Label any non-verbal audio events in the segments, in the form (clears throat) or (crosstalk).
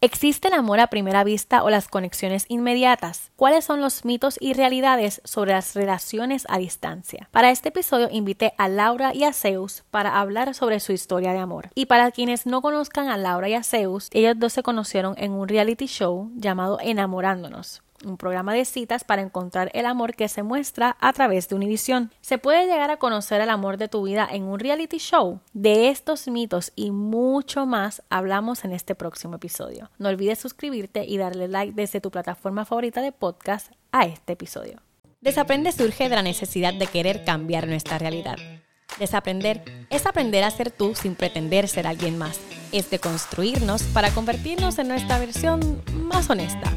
¿Existe el amor a primera vista o las conexiones inmediatas? ¿Cuáles son los mitos y realidades sobre las relaciones a distancia? Para este episodio invité a Laura y a Zeus para hablar sobre su historia de amor. Y para quienes no conozcan a Laura y a Zeus, ellos dos se conocieron en un reality show llamado Enamorándonos un programa de citas para encontrar el amor que se muestra a través de Univision. ¿Se puede llegar a conocer el amor de tu vida en un reality show? De estos mitos y mucho más hablamos en este próximo episodio. No olvides suscribirte y darle like desde tu plataforma favorita de podcast a este episodio. Desaprende surge de la necesidad de querer cambiar nuestra realidad. Desaprender es aprender a ser tú sin pretender ser alguien más. Es de construirnos para convertirnos en nuestra versión más honesta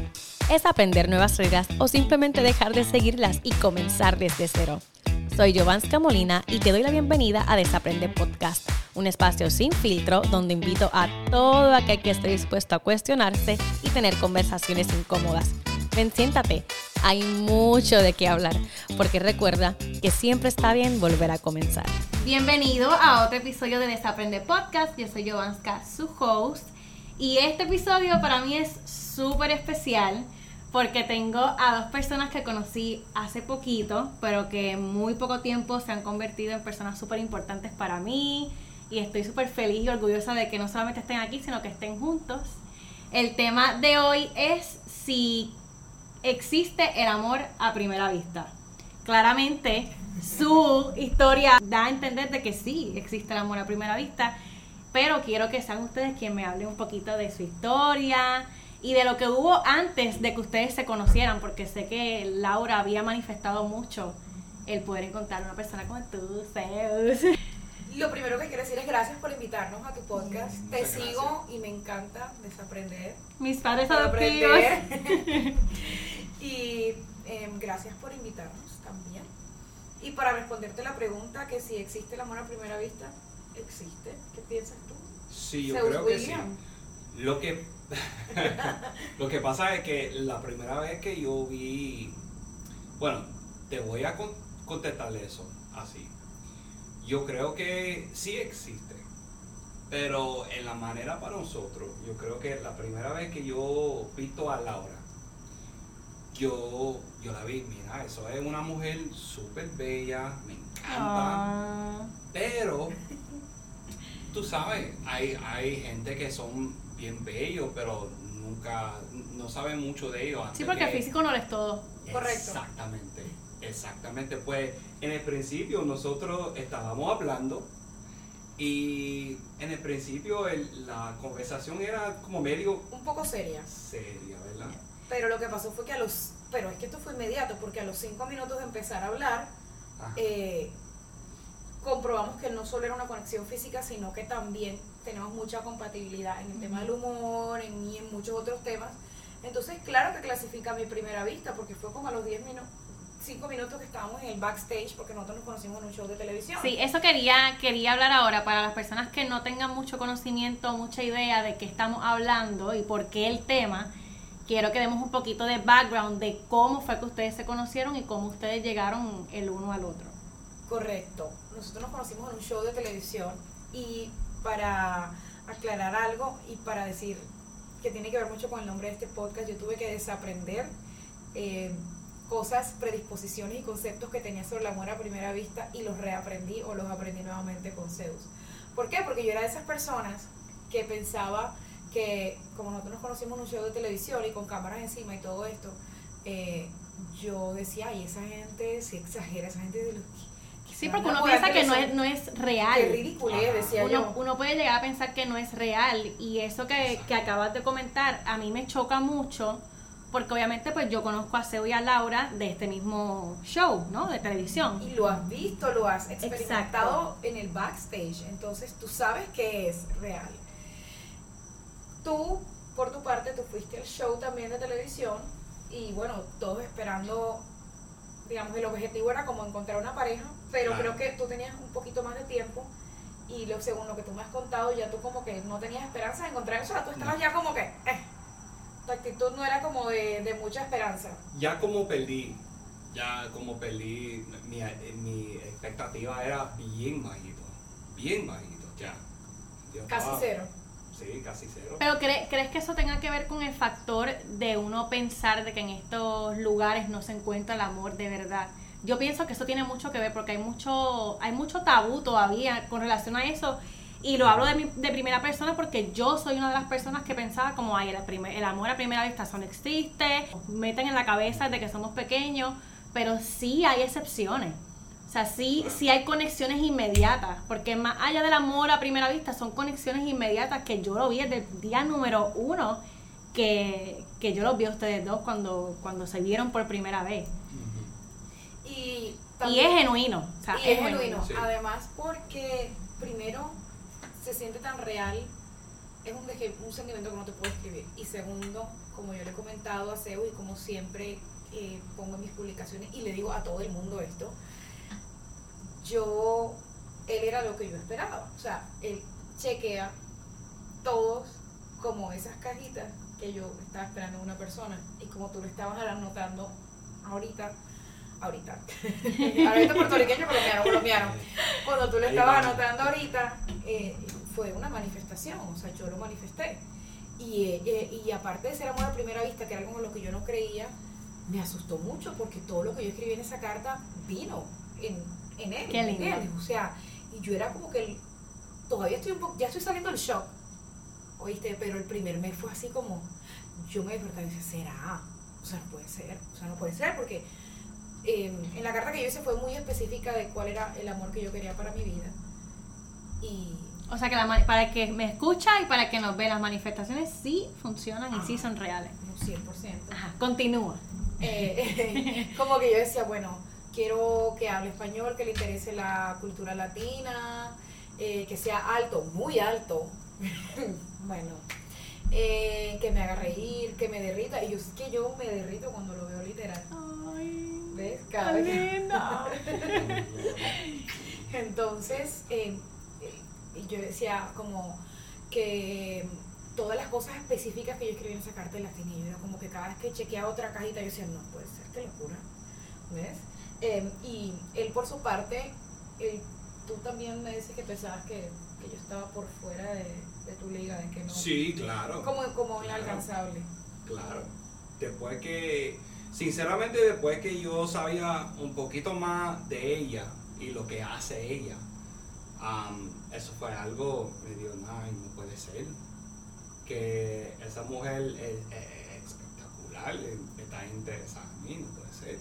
es aprender nuevas reglas o simplemente dejar de seguirlas y comenzar desde cero. Soy Giovanska Molina y te doy la bienvenida a Desaprende Podcast, un espacio sin filtro donde invito a todo aquel que esté dispuesto a cuestionarse y tener conversaciones incómodas. Ven, siéntate, hay mucho de qué hablar, porque recuerda que siempre está bien volver a comenzar. Bienvenido a otro episodio de Desaprende Podcast, yo soy Giovanska, su host, y este episodio para mí es súper especial porque tengo a dos personas que conocí hace poquito, pero que en muy poco tiempo se han convertido en personas súper importantes para mí. Y estoy súper feliz y orgullosa de que no solamente estén aquí, sino que estén juntos. El tema de hoy es si existe el amor a primera vista. Claramente, su historia da a entender de que sí existe el amor a primera vista, pero quiero que sean ustedes quienes me hablen un poquito de su historia, y de lo que hubo antes de que ustedes se conocieran, porque sé que Laura había manifestado mucho el poder encontrar una persona como tú, Zeus. Lo primero que quiero decir es gracias por invitarnos a tu podcast. Te sigo y me encanta desaprender. Mis padres adoptivos. (laughs) y em, gracias por invitarnos también. Y para responderte la pregunta que si existe el amor a primera vista, existe. ¿Qué piensas tú? Sí, yo creo que sí. Lo que (laughs) Lo que pasa es que la primera vez que yo vi, bueno, te voy a contestar eso así. Yo creo que sí existe, pero en la manera para nosotros, yo creo que la primera vez que yo visto a Laura, yo, yo la vi, mira, eso es una mujer súper bella, me encanta, ah. pero tú sabes, hay, hay gente que son bien bello, pero nunca, no saben mucho de ellos. sí, porque el físico no es todo. Correcto. Exactamente, exactamente. Pues en el principio nosotros estábamos hablando y en el principio la conversación era como medio... Un poco seria. Seria, ¿verdad? Pero lo que pasó fue que a los... Pero es que esto fue inmediato, porque a los cinco minutos de empezar a hablar, eh, comprobamos que no solo era una conexión física, sino que también tenemos mucha compatibilidad en el tema del humor en, y en muchos otros temas. Entonces, claro que clasifica mi primera vista, porque fue como a los 10 minutos, 5 minutos que estábamos en el backstage, porque nosotros nos conocimos en un show de televisión. Sí, eso quería, quería hablar ahora para las personas que no tengan mucho conocimiento, mucha idea de qué estamos hablando y por qué el tema. Quiero que demos un poquito de background de cómo fue que ustedes se conocieron y cómo ustedes llegaron el uno al otro. Correcto. Nosotros nos conocimos en un show de televisión y para aclarar algo y para decir que tiene que ver mucho con el nombre de este podcast, yo tuve que desaprender eh, cosas, predisposiciones y conceptos que tenía sobre el amor a primera vista y los reaprendí o los aprendí nuevamente con Zeus. ¿Por qué? Porque yo era de esas personas que pensaba que, como nosotros nos conocimos en un show de televisión y con cámaras encima y todo esto, eh, yo decía, ay, esa gente se exagera, esa gente de los Sí, porque uno piensa que no es, no es real. Qué ridículo, decía uno, yo. Uno puede llegar a pensar que no es real y eso que, que, acabas de comentar a mí me choca mucho porque obviamente pues yo conozco a Seo y a Laura de este mismo show, ¿no? De televisión. Y lo has visto, lo has experimentado en el backstage, entonces tú sabes que es real. Tú, por tu parte, tú fuiste al show también de televisión y bueno, todos esperando digamos, el objetivo era como encontrar una pareja, pero creo que tú tenías un poquito más de tiempo y lo, según lo que tú me has contado, ya tú como que no tenías esperanza de encontrar eso, o sea, tú estabas ya como que, eh, tu actitud no era como de, mucha esperanza. Ya como perdí, ya como perdí, mi, mi expectativa era bien bajito, bien bajito, ya. Casi cero. Sí, casi cero. Pero ¿crees que eso tenga que ver con el factor de uno pensar de que en estos lugares no se encuentra el amor de verdad? Yo pienso que eso tiene mucho que ver porque hay mucho, hay mucho tabú todavía con relación a eso. Y lo hablo de, mi, de primera persona porque yo soy una de las personas que pensaba como, ay, el, el amor a primera vista no existe, meten en la cabeza de que somos pequeños, pero sí hay excepciones. O sea, sí, sí hay conexiones inmediatas, porque más allá del amor a primera vista, son conexiones inmediatas que yo lo vi desde el día número uno que, yo los vi a ustedes dos cuando, cuando se vieron por primera vez. Y, es genuino. y es, genuino. Además, porque primero se siente tan real, es un, un sentimiento que no te puedo escribir. Y segundo, como yo le he comentado a Zeus y como siempre eh, pongo en mis publicaciones y le digo a todo el mundo esto, yo, él era lo que yo esperaba. O sea, él chequea todos como esas cajitas que yo estaba esperando en una persona. Y como tú lo estabas anotando ahorita, ahorita, (laughs) ahorita puertorriqueño, colombiano, colombiano. Cuando tú lo estabas anotando ahorita, eh, fue una manifestación, o sea, yo lo manifesté. Y, eh, y aparte de ser amor a primera vista, que era como lo que yo no creía, me asustó mucho porque todo lo que yo escribí en esa carta vino en, en él. Qué lindo. o sea, y yo era como que todavía estoy un poco, ya estoy saliendo del shock, oíste, pero el primer mes fue así como, yo me desperté y decía, ¿será? O sea, no puede ser, o sea, no puede ser porque em, en la carta que yo hice fue muy específica de cuál era el amor que yo quería para mi vida. Y o sea que para el que me escucha y para el que nos ve, las manifestaciones sí funcionan y sí son reales. 100%. Ajá, continúa. Eh, (laughs) como que yo decía, bueno, quiero que hable español, que le interese la cultura latina, eh, que sea alto, muy alto. (laughs) bueno, eh, que me haga reír, que me derrita. Y yo es que yo me derrito cuando lo veo literal. ¿Ves? Cada (laughs) Entonces, eh, yo decía como que todas las cosas específicas que yo escribí en esa carta las tenía yo como que cada vez que chequeaba otra cajita yo decía, no puede ser, qué locura. ¿Ves? Em, y él por su parte, tú también me dices que pensabas que, yo estaba por fuera de, tu liga, de que no. Sí, claro. Como, como inalcanzable. Claro. Después que, sinceramente, después que yo sabía un poquito más de ella y lo que hace ella, eso fue algo, me dio, nada, no puede ser. Que esa mujer es, es espectacular, está interesada en mí, no puede ser.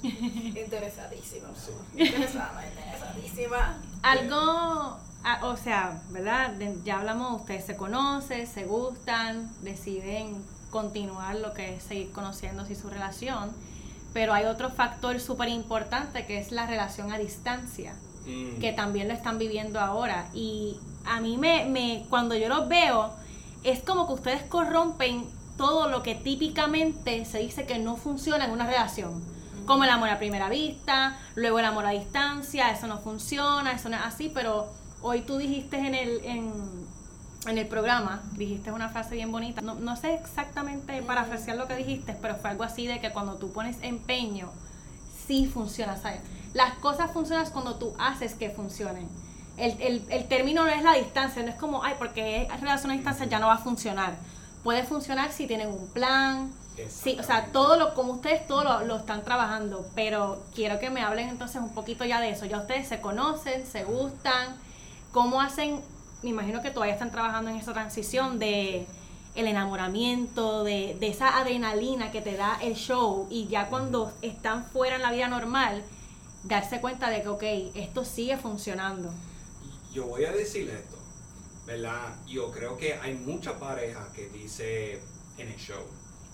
(laughs) Interesadísima. Interesada, interesadísima. Algo, o sea, ¿verdad? Ya hablamos, ustedes se conocen, se gustan, deciden continuar lo que es seguir conociéndose y su relación. Pero hay otro factor súper importante que es la relación a distancia, mm. que también lo están viviendo ahora. Y a mí me, me, cuando yo los veo, es como que ustedes corrompen todo lo que típicamente se dice que no funciona en una relación como el amor a primera vista, luego el amor a distancia, eso no funciona, eso no es así, pero hoy tú dijiste en el, en, el programa, dijiste una frase bien bonita, no, no sé exactamente parafrasear lo que dijiste, pero fue algo así de que cuando tú pones empeño, sí funciona, ¿sabes? Las cosas funcionan cuando tú haces que funcionen. El, el, el término no es la distancia, no es como, ay, porque es relación a distancia ya no va a funcionar. Puede funcionar si tienen un plan, Sí, o sea, todo lo, como ustedes todo lo, están trabajando, pero quiero que me hablen entonces un poquito ya de eso. Ya ustedes se conocen, se gustan, cómo hacen, me imagino que todavía están trabajando en esa transición de el enamoramiento, de, de esa adrenalina que te da el show y ya cuando están fuera en la vida normal, darse cuenta de que, ok, esto sigue funcionando. Yo voy a decir esto, ¿verdad? Yo creo que hay mucha pareja que dice en el show,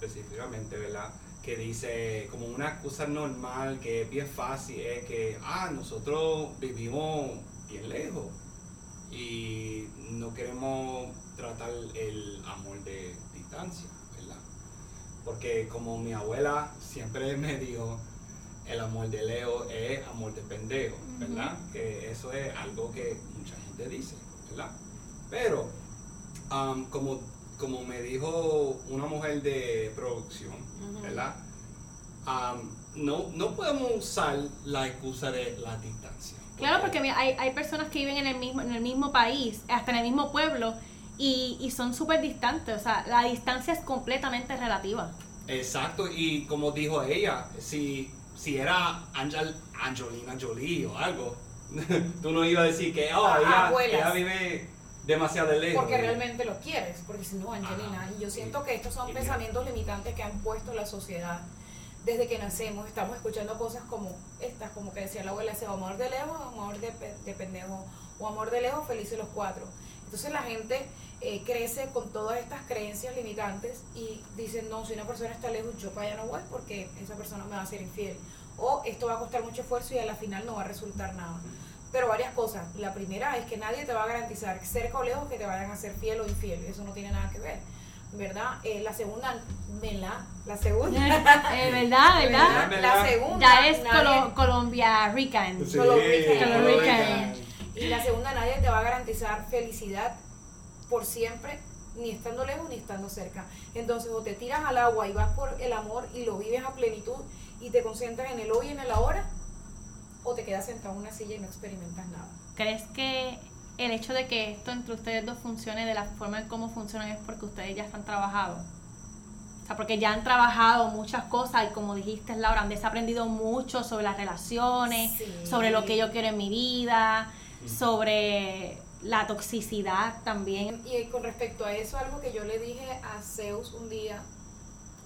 específicamente, ¿verdad? Que dice como una excusa normal, que es bien fácil, es que, ah, nosotros vivimos bien lejos y no queremos tratar el amor de distancia, ¿verdad? Porque como mi abuela siempre me dijo, el amor de Leo es amor de pendejo, ¿verdad? Que eso es algo que mucha gente dice, ¿verdad? Pero, como como me dijo una mujer de producción, ¿verdad? no, no podemos usar la excusa de la distancia. Claro, porque hay, hay personas que viven en el mismo en el mismo país, hasta en el mismo pueblo, y, y son súper distantes. O sea, la distancia es completamente relativa. Exacto, y como dijo ella, si, si era Angel, Angelina Jolie o algo, (laughs) tú no ibas a decir que oh, ella, ella, vive demasiado lejos. Porque realmente lo quieres, porque si no, Angelina, y yo siento que estos son pensamientos limitantes que han puesto la sociedad desde que nacemos. Estamos escuchando cosas como estas, como que decía la abuela, ese amor de lejos, amor de, de pendejo, o amor de lejos, felices los cuatro. Entonces la gente eh, crece con todas estas creencias limitantes y dicen, no, si una persona está lejos, yo para allá no voy porque esa persona me va a ser infiel. O esto va a costar mucho esfuerzo y a la final no va a resultar nada. Pero varias cosas. La primera es que nadie te va a garantizar cerca o lejos que te vayan a ser fiel o infiel. Eso no tiene nada que ver. ¿Verdad? Eh, la segunda, ¿verdad? La segunda. (laughs) eh, ¿Verdad? (laughs) ¿Verdad? La segunda. Ya es Colombia Rican. Sí, Y la segunda, nadie te va a garantizar felicidad por siempre, ni estando lejos ni estando cerca. Entonces, o te tiras al agua y vas por el amor y lo vives a plenitud y te concentras en el hoy y en el ahora, o te quedas sentado en una silla y no experimentas nada. ¿Crees que el hecho de que esto entre ustedes dos funcione de la forma en cómo funcionan es porque ustedes ya están trabajados? O sea, porque ya han trabajado muchas cosas y como dijiste, Laura, han desaprendido mucho sobre las relaciones, sobre lo que yo quiero en mi vida, sobre la toxicidad también. Y con respecto a eso, algo que yo le dije a Zeus un día,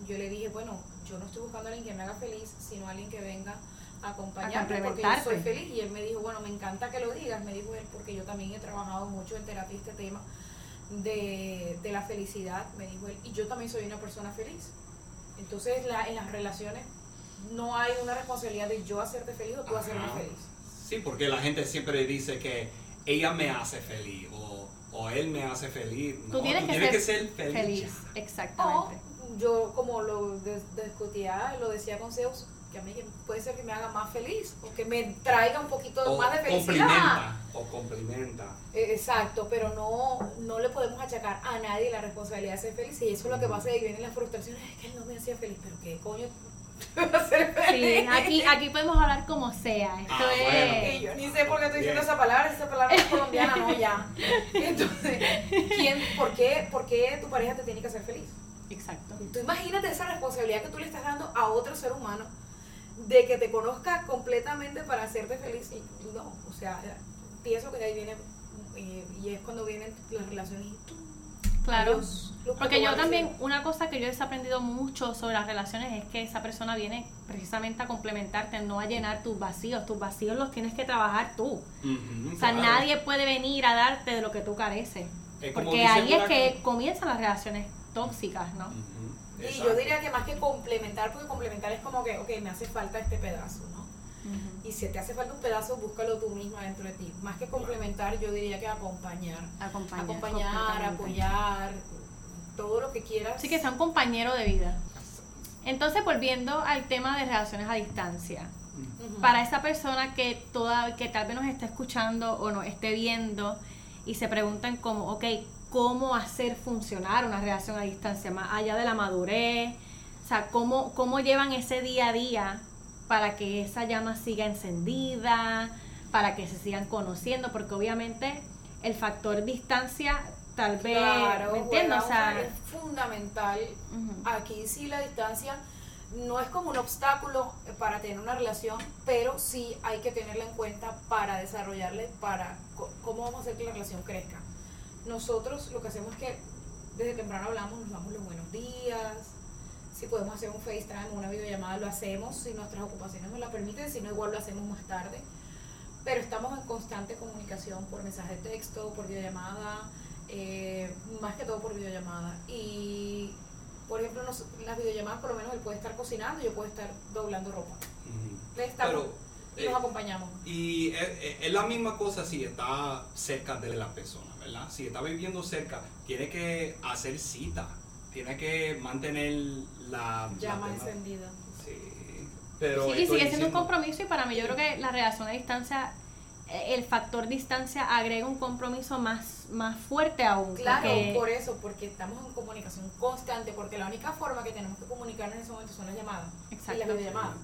yo le dije, bueno, yo no estoy buscando a alguien que me haga feliz, sino a alguien que venga acompañarme porque yo soy feliz. Y él me dijo, bueno, me encanta que lo digas, me dijo él, porque yo también he trabajado mucho en terapia este tema de, de la felicidad, me dijo él, y yo también soy una persona feliz. Entonces, la, en las relaciones no hay una responsabilidad de yo hacerte feliz o tú hacerme feliz. Sí, porque la gente siempre dice que ella me hace feliz o, o él me hace feliz. Tú tienes, que, ser feliz. Exactamente. yo como lo discutía, lo decía con Zeus, que a mí puede ser que me haga más feliz o que me traiga un poquito más de felicidad. o complementa. E, exacto, pero no, no le podemos achacar a nadie la responsabilidad de ser feliz. Y eso es lo que pasa y vienen las frustraciones, es que él no me hacía feliz, pero qué coño (laughs) Sí, aquí, aquí podemos hablar como sea. Esto ah, es. yo ni sé por qué estoy diciendo esa palabra, esa palabra es colombiana, no ya. (laughs) Entonces, ¿quién, por, qué, ¿por qué tu pareja te tiene que hacer feliz? Exacto. Tú imagínate esa responsabilidad que tú le estás dando a otro ser humano de que te conozca completamente para hacerte feliz. Y no, o sea, pienso que ahí viene, eh, y es cuando vienen las relaciones y tú Claro. Porque yo también, una cosa que yo he desaprendido mucho sobre las relaciones es que esa persona viene precisamente a complementarte, no a llenar tus vacíos. Tus vacíos los tienes que trabajar tú. o sea, nadie puede venir a darte de lo que tú careces. Porque ahí es que comienzan las relaciones tóxicas, ¿no? Y yo diría que más que complementar, porque complementar es como que, ok, me hace falta este pedazo, ¿no? Y si te hace falta un pedazo, búscalo tú misma dentro de ti. Más que complementar, yo diría que acompañar. Acompañar, acompañar apoyar, todo lo que quieras. Sí, que sea un compañero de vida. Entonces, volviendo al tema de relaciones a distancia. Para esa persona que, toda, que tal vez nos esté escuchando o nos esté viendo y se preguntan como, ok, ¿cómo hacer funcionar una relación a distancia? Más allá de la madurez, o sea, ¿cómo, cómo llevan ese día a día para que esa llama siga encendida, para que se sigan conociendo, porque obviamente el factor distancia tal vez, claro, ¿me entiendes? es fundamental. Aquí sí la distancia no es como un obstáculo para tener una relación, pero sí hay que tenerla en cuenta para desarrollarle, para cómo vamos a hacer que la relación crezca. Nosotros lo que hacemos es que desde temprano hablamos, nos damos los buenos días, si podemos hacer un FaceTime, una videollamada, lo hacemos, si nuestras ocupaciones nos la permiten, si no, igual lo hacemos más tarde. Pero estamos en constante comunicación por mensaje de texto, por videollamada, eh, más que todo por videollamada. Y, por ejemplo, las videollamadas, por lo menos él puede estar cocinando yo puedo estar doblando ropa. Y nos eh, acompañamos. Y es, la misma cosa si está cerca de la persona, ¿verdad? Si está viviendo cerca, tiene que hacer cita tiene que mantener la llama encendida. Sí, pero sí, sigue siendo un compromiso y para mí yo creo que la relación a distancia eh, el factor distancia agrega un compromiso más, más fuerte aún. Claro, por eso, porque estamos en comunicación constante, porque la única forma que tenemos que comunicarnos en ese momento son las llamadas y las videollamadas.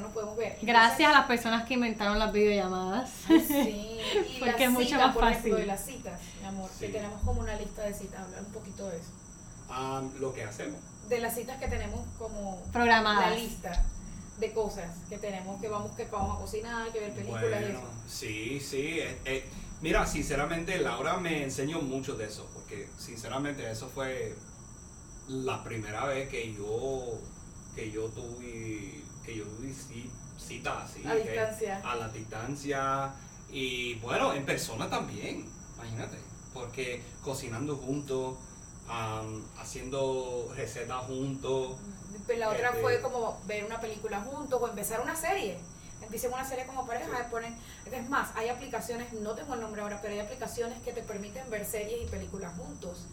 No nos podemos ver. Gracias a las personas que inventaron las videollamadas. Sí, y (laughs) Porque es mucho más por fácil. ejemplo, de las citas, mi amor, que Sí. tenemos como una lista de citas, hablar un poquito de eso. Ah, lo que hacemos. De las citas que tenemos como Programadas. la lista de cosas que tenemos, que vamos, que vamos a cocinar, que ver películas y Bueno, eso. sí, sí. eh, eh, mira, sinceramente, Laura me enseñó mucho de eso, porque sinceramente eso fue la primera vez que yo que yo tuve que yo cita así A distancia. a la distancia y bueno en persona también imagínate porque cocinando juntos am, haciendo recetas juntos Pero la otra Este- fue como ver una película juntos o empezar una serie. Empiecen una serie como pareja, Sí. ponen, es más, hay aplicaciones, no tengo el nombre ahora, pero hay aplicaciones que te permiten ver series y películas juntos.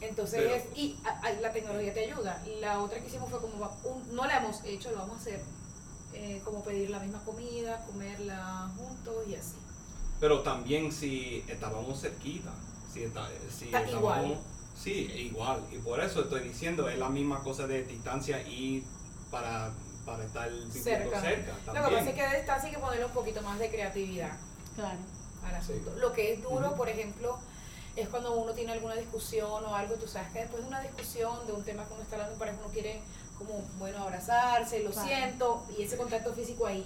Entonces, Pero- es, y a- a- la tecnología te ayuda. La otra que hicimos fue como, va- un- no la hemos hecho, lo vamos a hacer, eh, como pedir la misma comida, comerla juntos y así. Pero también si estábamos cerquita, si, está- si Está estábamos- igual. Sí, igual. Y por eso estoy diciendo, es la misma cosa de distancia y para, para estar Cerca. cerca. Lo que también. pasa es que de distancia hay que ponerle un poquito más de creatividad. Claro. al asunto. Sí. Lo que es duro, por ejemplo, es cuando uno tiene alguna discusión o algo, tú sabes que después de una discusión, de un tema que uno está hablando en pareja, uno quiere como, bueno, abrazarse, lo siento, y ese contacto físico ahí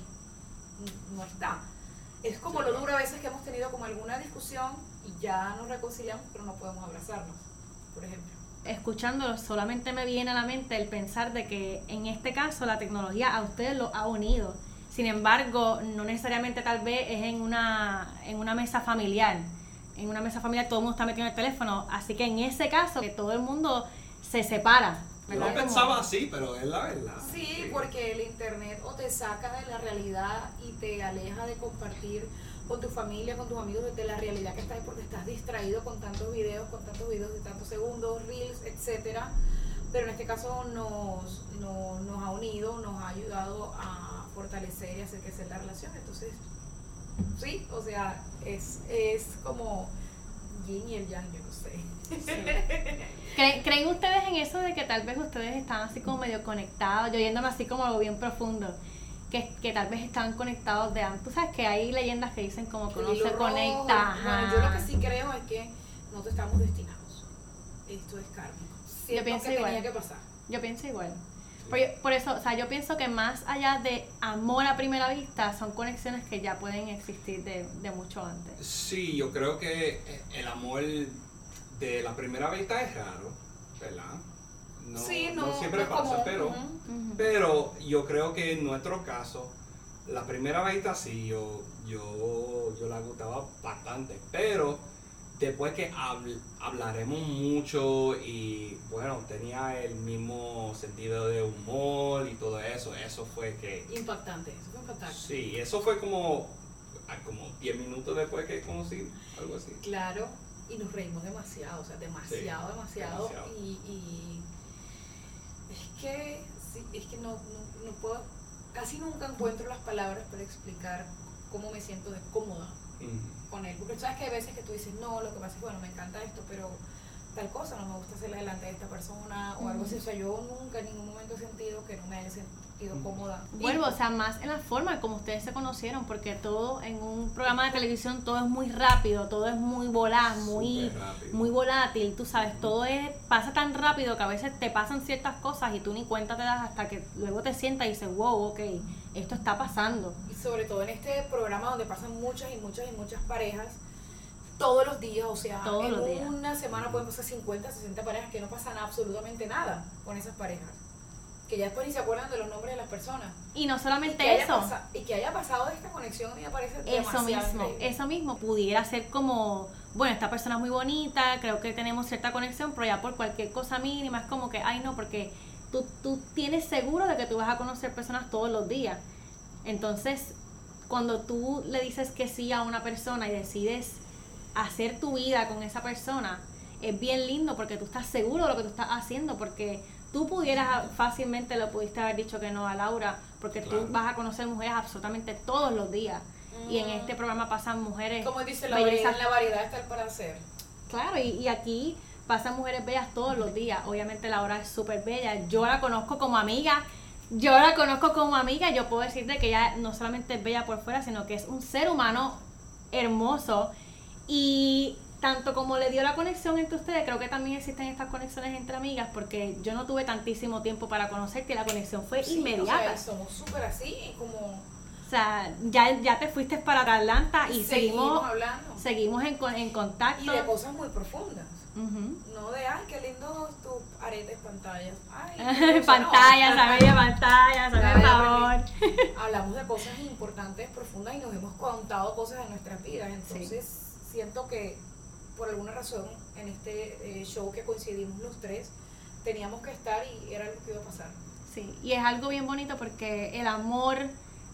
no está. Es como Sí. lo duro a veces que hemos tenido como alguna discusión y ya nos reconciliamos, pero no podemos abrazarnos, por ejemplo. Escuchándolo, solamente me viene a la mente el pensar de que en este caso la tecnología a ustedes los ha unido. Sin embargo, no necesariamente tal vez es en una, en una mesa familiar. En una mesa familiar todo el mundo está metido en el teléfono. Así que en ese caso, que todo el mundo se separa. No Como- pensaba así, pero es la verdad. Sí, porque el internet o te saca de la realidad y te aleja de compartir con tu familia, con tus amigos, de la realidad que estás porque estás distraído con tantos videos, con tantos videos de tantos segundos, reels, etcétera. Pero en este caso nos, no- nos ha unido, nos ha ayudado a fortalecer y hacer crecer la relación. Entonces, sí, o sea, es, es como yin y el yang, yo no sé. ¿Creen, creen ustedes en eso de que tal vez ustedes están así como medio conectados? Yo yéndome así como algo bien profundo. Que, que tal vez están conectados de antes. Tú sabes que hay leyendas que dicen como que uno se rojo, conecta. Bueno, yo lo que sí creo es que nosotros estamos destinados. Esto es kármico. Siento pienso que igual. tenía que pasar. Yo pienso igual. Por, por eso, o sea, yo pienso que más allá de amor a primera vista, son conexiones que ya pueden existir de, de mucho antes. Sí, yo creo que el amor de la primera vista es raro, ¿verdad? No, sí, no no, siempre no pasa, pero, pero yo creo que en nuestro caso, la primera vista sí, yo, yo, yo la gustaba bastante, pero después que habl- hablaremos mucho y bueno, tenía el mismo sentido de humor y todo eso, eso fue que... Impactante, eso fue impactante. Sí, eso fue como, ah, como 10 minutos después que conocí, algo así. Claro, y nos reímos demasiado, o sea, demasiado, Sí, demasiado. demasiado. Y, y es que, sí, es que no, no, no puedo, casi nunca encuentro las palabras para explicar cómo me siento de cómoda Con él. Porque sabes que hay veces que tú dices, no, lo que pasa es que, bueno, me encanta esto, pero tal cosa, no me gusta hacerle delante de esta persona o algo así. O sea, yo nunca en ningún momento he sentido que no me haya sentido cómoda. Vuelvo, Y- o sea, más en la forma como ustedes se conocieron, porque todo en un programa de televisión todo es muy rápido, todo es muy volaz, muy, muy volátil, tú sabes, todo es, pasa tan rápido que a veces te pasan ciertas cosas y tú ni cuenta te das hasta que luego te sientas y dices, wow, ok, esto está pasando. Y sobre todo en este programa donde pasan muchas y muchas y muchas parejas todos los días, o sea, Todos en los días. una semana pueden pasar 50, 60 parejas que no pasan absolutamente nada con esas parejas. Que ya después ni se acuerdan de los nombres de las personas. Y no Y solamente que, haya eso, y que haya pasado esta conexión me parece eso mismo, increíble. eso mismo pudiera ser como, bueno, esta persona es muy bonita, creo que tenemos cierta conexión, pero ya por cualquier cosa mínima es como que, ay no, porque tú, tú tienes seguro de que tú vas a conocer personas todos los días. Entonces, cuando tú le dices que sí a una persona y decides hacer tu vida con esa persona, es bien lindo porque tú estás seguro de lo que tú estás haciendo, porque tú pudieras fácilmente lo pudiste haber dicho que no a Laura, porque Claro. tú vas a conocer mujeres absolutamente todos los días. Y en Mm. este programa pasan mujeres Como dice la en la variedad está el para hacer. Claro, y, y aquí pasan mujeres bellas todos los días. Obviamente Laura es súper bella. Yo la conozco como amiga, yo la conozco como amiga, yo puedo decirte que ella no solamente es bella por fuera, sino que es un ser humano hermoso y tanto como le dio la conexión entre ustedes, creo que también existen estas conexiones entre amigas, porque yo no tuve tantísimo tiempo para conocerte y la conexión fue inmediata. somos súper así, como... O sea, ya, ya te fuiste para Atlanta y seguimos, hablando. Seguimos en, en contacto. Y de cosas muy profundas. No de, ay, qué lindo tus aretes pantallas. Ay, (laughs) pantallas, a media pantalla, a favor. (laughs) Hablamos de cosas importantes, profundas y nos hemos contado cosas de nuestras vidas. Entonces, siento que por alguna razón en este eh, show que coincidimos los tres, teníamos que estar y era lo que iba a pasar. Sí, y es algo bien bonito porque el amor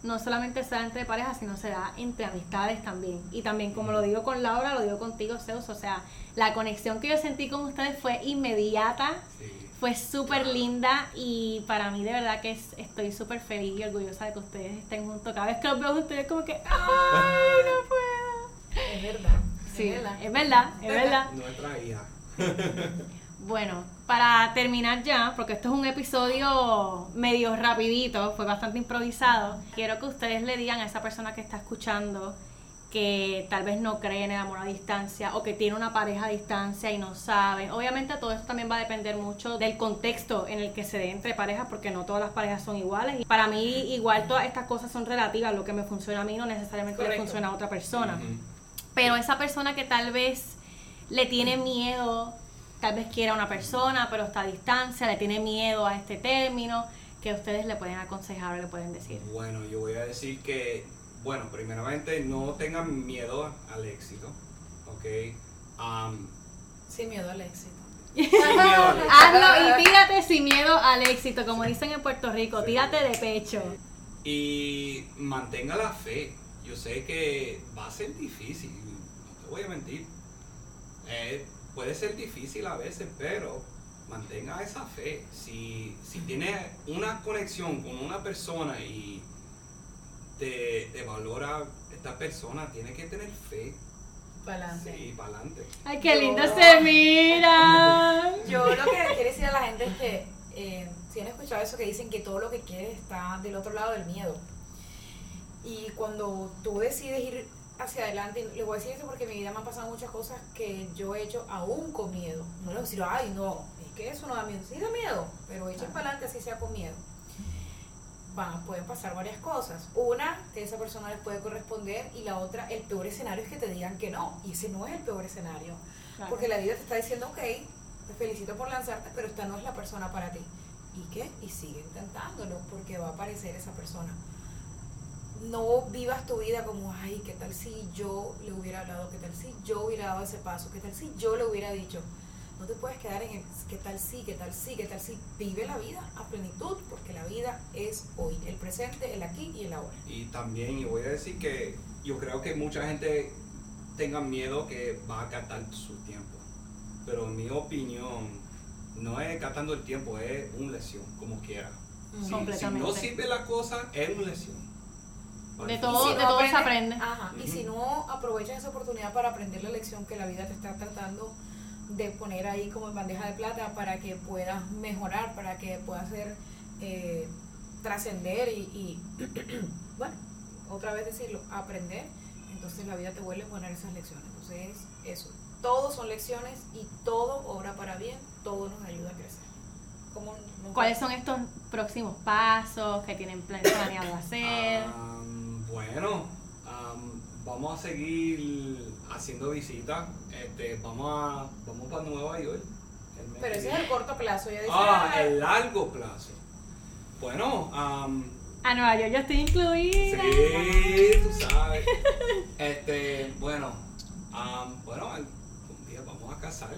no solamente se da entre parejas, sino se da entre amistades también. Y también, como lo digo con Laura, lo digo contigo, Zeus, o sea, la conexión que yo sentí con ustedes fue inmediata, fue súper linda y para mí de verdad que estoy súper feliz y orgullosa de que ustedes estén juntos. Cada vez que los veo ustedes como que, ¡ay, no puedo! Es verdad. Sí, es verdad, es verdad. (laughs) Nuestra hija. Bueno, para terminar ya, porque esto es un episodio medio rapidito, fue bastante improvisado, quiero que ustedes le digan a esa persona que está escuchando que tal vez no cree en el amor a distancia o que tiene una pareja a distancia y no sabe. Obviamente todo esto también va a depender mucho del contexto en el que se dé entre parejas porque no todas las parejas son iguales. Y para mí igual todas estas cosas son relativas. Lo que me funciona a mí no necesariamente le funciona a otra persona. Pero esa persona que tal vez le tiene miedo, tal vez quiera una persona, pero está a distancia, le tiene miedo a este término, que ustedes le pueden aconsejar o le pueden decir. Bueno, yo voy a decir que, bueno, primeramente no tengan miedo al éxito, ¿ok? (laughs) sin miedo al éxito. Hazlo y tírate sin miedo al éxito, como dicen en Puerto Rico, tírate de pecho. Y mantenga la fe. Yo sé que va a ser difícil, voy a mentir. Eh, puede ser difícil a veces, pero mantenga esa fe. Si, si tiene una conexión con una persona y te, valora esta persona, tiene que tener fe. Para adelante. Sí, para adelante. Ay, qué lindo se mira. (laughs) Yo lo que quiero decir a la gente es que eh, si han escuchado eso que dicen que todo lo que quieres está del otro lado del miedo. Y cuando tú decides ir hacia adelante. Le voy a decir esto porque en mi vida me han pasado muchas cosas que yo he hecho aún con miedo. No le voy a decir, ay, no, es que eso no da miedo. Sí da miedo, pero echen para adelante así sea con miedo. Van, pueden pasar varias cosas. Una, que esa persona les puede corresponder y la otra, el peor escenario es que te digan que no. Y ese no es el peor escenario. Porque la vida te está diciendo, ok, te felicito por lanzarte, pero esta no es la persona para ti. ¿Y qué? Y sigue intentándolo porque va a aparecer esa persona no vivas tu vida como, ay, ¿qué tal si yo le hubiera hablado? ¿Qué tal si yo hubiera dado ese paso? ¿Qué tal si yo le hubiera dicho? No te puedes quedar en el qué tal si, qué tal si, qué tal si. Vive la vida a plenitud, porque la vida es hoy, el presente, el aquí y el ahora. Y también, y voy a decir que yo creo que mucha gente tenga miedo que va a catar su tiempo. Pero en mi opinión, no es catando el tiempo, es una lesión, como quiera. Si, si no sirve la cosa, es una lesión de todo, de todo se aprende. Y si no aprovechas esa oportunidad para aprender la lección que la vida te está tratando de poner ahí como en bandeja de plata para que puedas mejorar, para que puedas ser eh, trascender y, (clears throat) bueno, otra vez decirlo, aprender, entonces la vida te vuelve a poner esas lecciones. Entonces, eso, todos son lecciones y todo obra para bien, todo nos ayuda a crecer. ¿Cuáles son estos próximos pasos que tienen planeado hacer? Ah, bueno, vamos a seguir haciendo visitas. Este, vamos a vamos para Nueva York. Pero ese es el corto plazo, ya Ah, el largo plazo. Bueno, a Nueva York yo estoy incluida. Sí, tú sabes. (laughs) este, bueno, bueno, un día vamos a casar,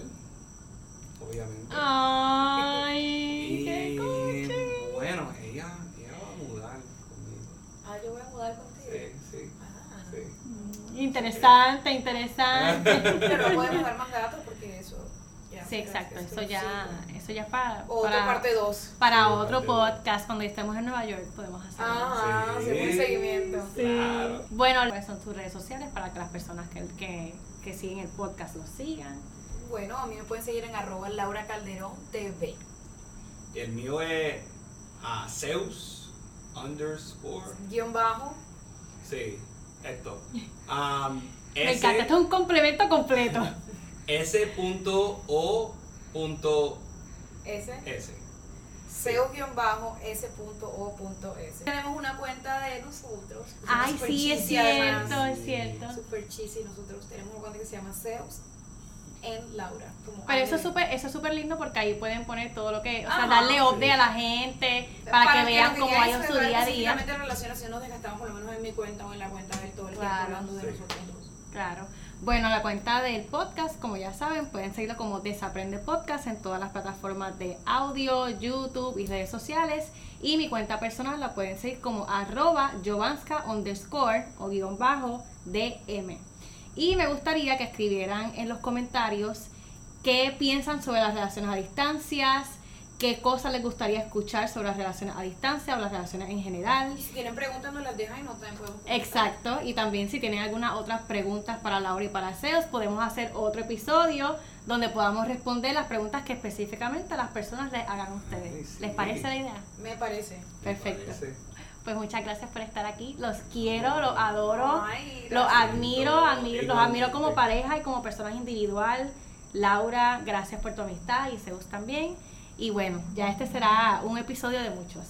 obviamente. Ay, y, qué bueno, ella, ella va a mudar conmigo. Ah, yo voy a mudar contigo. Sí, sí. Ah. sí. (laughs) Interesante, interesante. (laughs) Pero no podemos dar más datos porque eso. Ya, sí, exacto, eso ya, eso ya para, Otra parte 2. Para otro podcast, cuando estemos en Nueva York, podemos hacer Ah, sí. un seguimiento. Sí. Bueno, ¿cuáles son tus redes sociales para que las personas que, que, que siguen el podcast lo sigan? Bueno, a mí me pueden seguir en arroba Laura Calderón TV. El mío es a Zeus underscore. Guión bajo. Sí, esto. Um, Me encanta, esto es un complemento completo. (laughs) S.O.S. S. Zeus-S.O.S. Tenemos una cuenta de nosotros. Ay, Super sí, es cierto, además. es cierto. Super cheesy. Nosotros tenemos una cuenta que se llama Zeus en Laura. como Pero eso es súper eso es súper lindo porque ahí pueden poner todo lo que, o sea, Ajá, darle update sí. a la gente para, que vean cómo hay en su día a día. en relación a si nos desgastamos por lo menos en mi cuenta o en la cuenta de todo el Claro. tiempo hablando de Sí. nosotros dos. Claro. Bueno, la cuenta del podcast, como ya saben, pueden seguirlo como Desaprende Podcast en todas las plataformas de audio, YouTube y redes sociales. Y mi cuenta personal la pueden seguir como arroba jovanska underscore o guion bajo DM. Y me gustaría que escribieran en los comentarios qué piensan sobre las relaciones a distancias, qué cosas les gustaría escuchar sobre las relaciones a distancia o las relaciones en general. Y si tienen preguntas, nos las dejan y nos también podemos contestar. Exacto, y también si tienen algunas otras preguntas para Laura y para Zeus, podemos hacer otro episodio donde podamos responder las preguntas que específicamente las personas les hagan a ustedes. sí. ¿Les parece la idea? Me parece. Perfecto. Parece. Pues muchas gracias por estar aquí. Los quiero, los adoro, Ay, los admiro, admiro- los admiro como pareja y como persona individual. Laura, gracias por tu amistad y Zeus también. Y bueno, ya este será un episodio de muchos.